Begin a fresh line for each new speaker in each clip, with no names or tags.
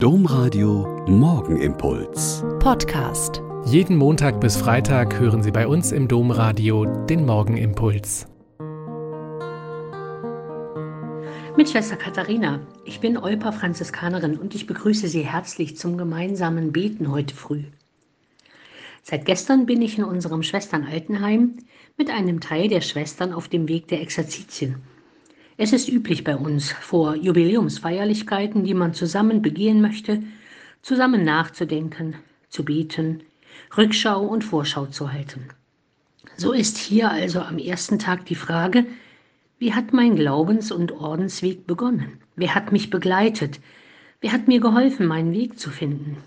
Domradio Morgenimpuls.
Podcast.
Jeden Montag bis Freitag hören Sie bei uns im Domradio den Morgenimpuls.
Mit Schwester Katharina. Ich bin Olpa Franziskanerin und ich begrüße Sie herzlich zum gemeinsamen Beten heute früh. Seit gestern bin ich in unserem Schwesternaltenheim mit einem Teil der Schwestern auf dem Weg der Exerzitien. Es ist üblich bei uns, vor Jubiläumsfeierlichkeiten, die man zusammen begehen möchte, zusammen nachzudenken, zu beten, Rückschau und Vorschau zu halten. So ist hier also am ersten Tag die Frage, wie hat mein Glaubens- und Ordensweg begonnen? Wer hat mich begleitet? Wer hat mir geholfen, meinen Weg zu finden?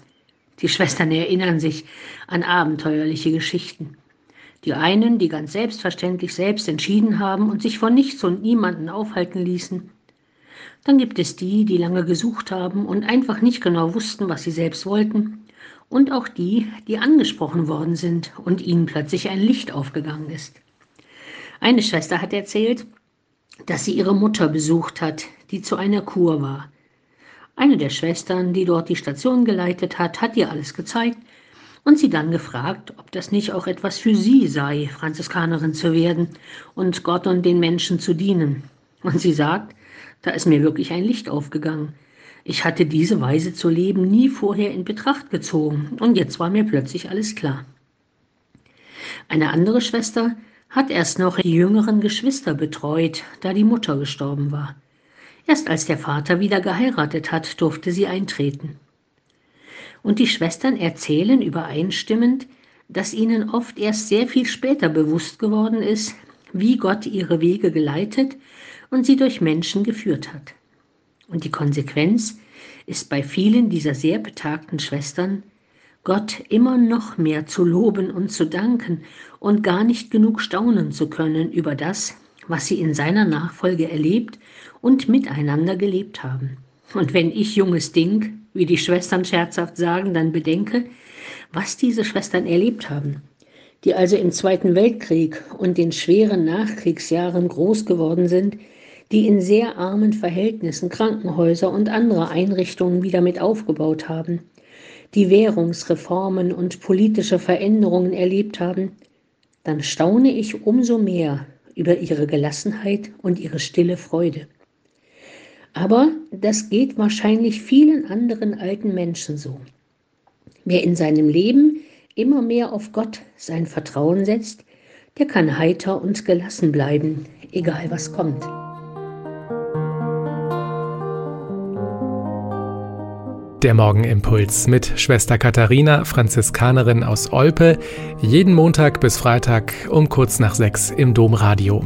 Die Schwestern erinnern sich an abenteuerliche Geschichten. Die einen, die ganz selbstverständlich selbst entschieden haben und sich von nichts und niemanden aufhalten ließen. Dann gibt es die, die lange gesucht haben und einfach nicht genau wussten, was sie selbst wollten. Und auch die, die angesprochen worden sind und ihnen plötzlich ein Licht aufgegangen ist. Eine Schwester hat erzählt, dass sie ihre Mutter besucht hat, die zu einer Kur war. Eine der Schwestern, die dort die Station geleitet hat, hat ihr alles gezeigt und sie dann gefragt, ob das nicht auch etwas für sie sei, Franziskanerin zu werden und Gott und den Menschen zu dienen. Und sie sagt, da ist mir wirklich ein Licht aufgegangen. Ich hatte diese Weise zu leben nie vorher in Betracht gezogen und jetzt war mir plötzlich alles klar. Eine andere Schwester hat erst noch die jüngeren Geschwister betreut, da die Mutter gestorben war. Erst als der Vater wieder geheiratet hat, durfte sie eintreten. Und die Schwestern erzählen übereinstimmend, dass ihnen oft erst sehr viel später bewusst geworden ist, wie Gott ihre Wege geleitet und sie durch Menschen geführt hat. Und die Konsequenz ist bei vielen dieser sehr betagten Schwestern, Gott immer noch mehr zu loben und zu danken und gar nicht genug staunen zu können über das, was sie in seiner Nachfolge erlebt und miteinander gelebt haben. Und wenn ich junges Ding wie die Schwestern scherzhaft sagen, dann bedenke, was diese Schwestern erlebt haben, die also im Zweiten Weltkrieg und den schweren Nachkriegsjahren groß geworden sind, die in sehr armen Verhältnissen Krankenhäuser und andere Einrichtungen wieder mit aufgebaut haben, die Währungsreformen und politische Veränderungen erlebt haben, dann staune ich umso mehr über ihre Gelassenheit und ihre stille Freude. Aber das geht wahrscheinlich vielen anderen alten Menschen so. Wer in seinem Leben immer mehr auf Gott sein Vertrauen setzt, der kann heiter und gelassen bleiben, egal was kommt.
Der Morgenimpuls mit Schwester Katharina, Franziskanerin aus Olpe, jeden Montag bis Freitag um kurz nach sechs im Domradio.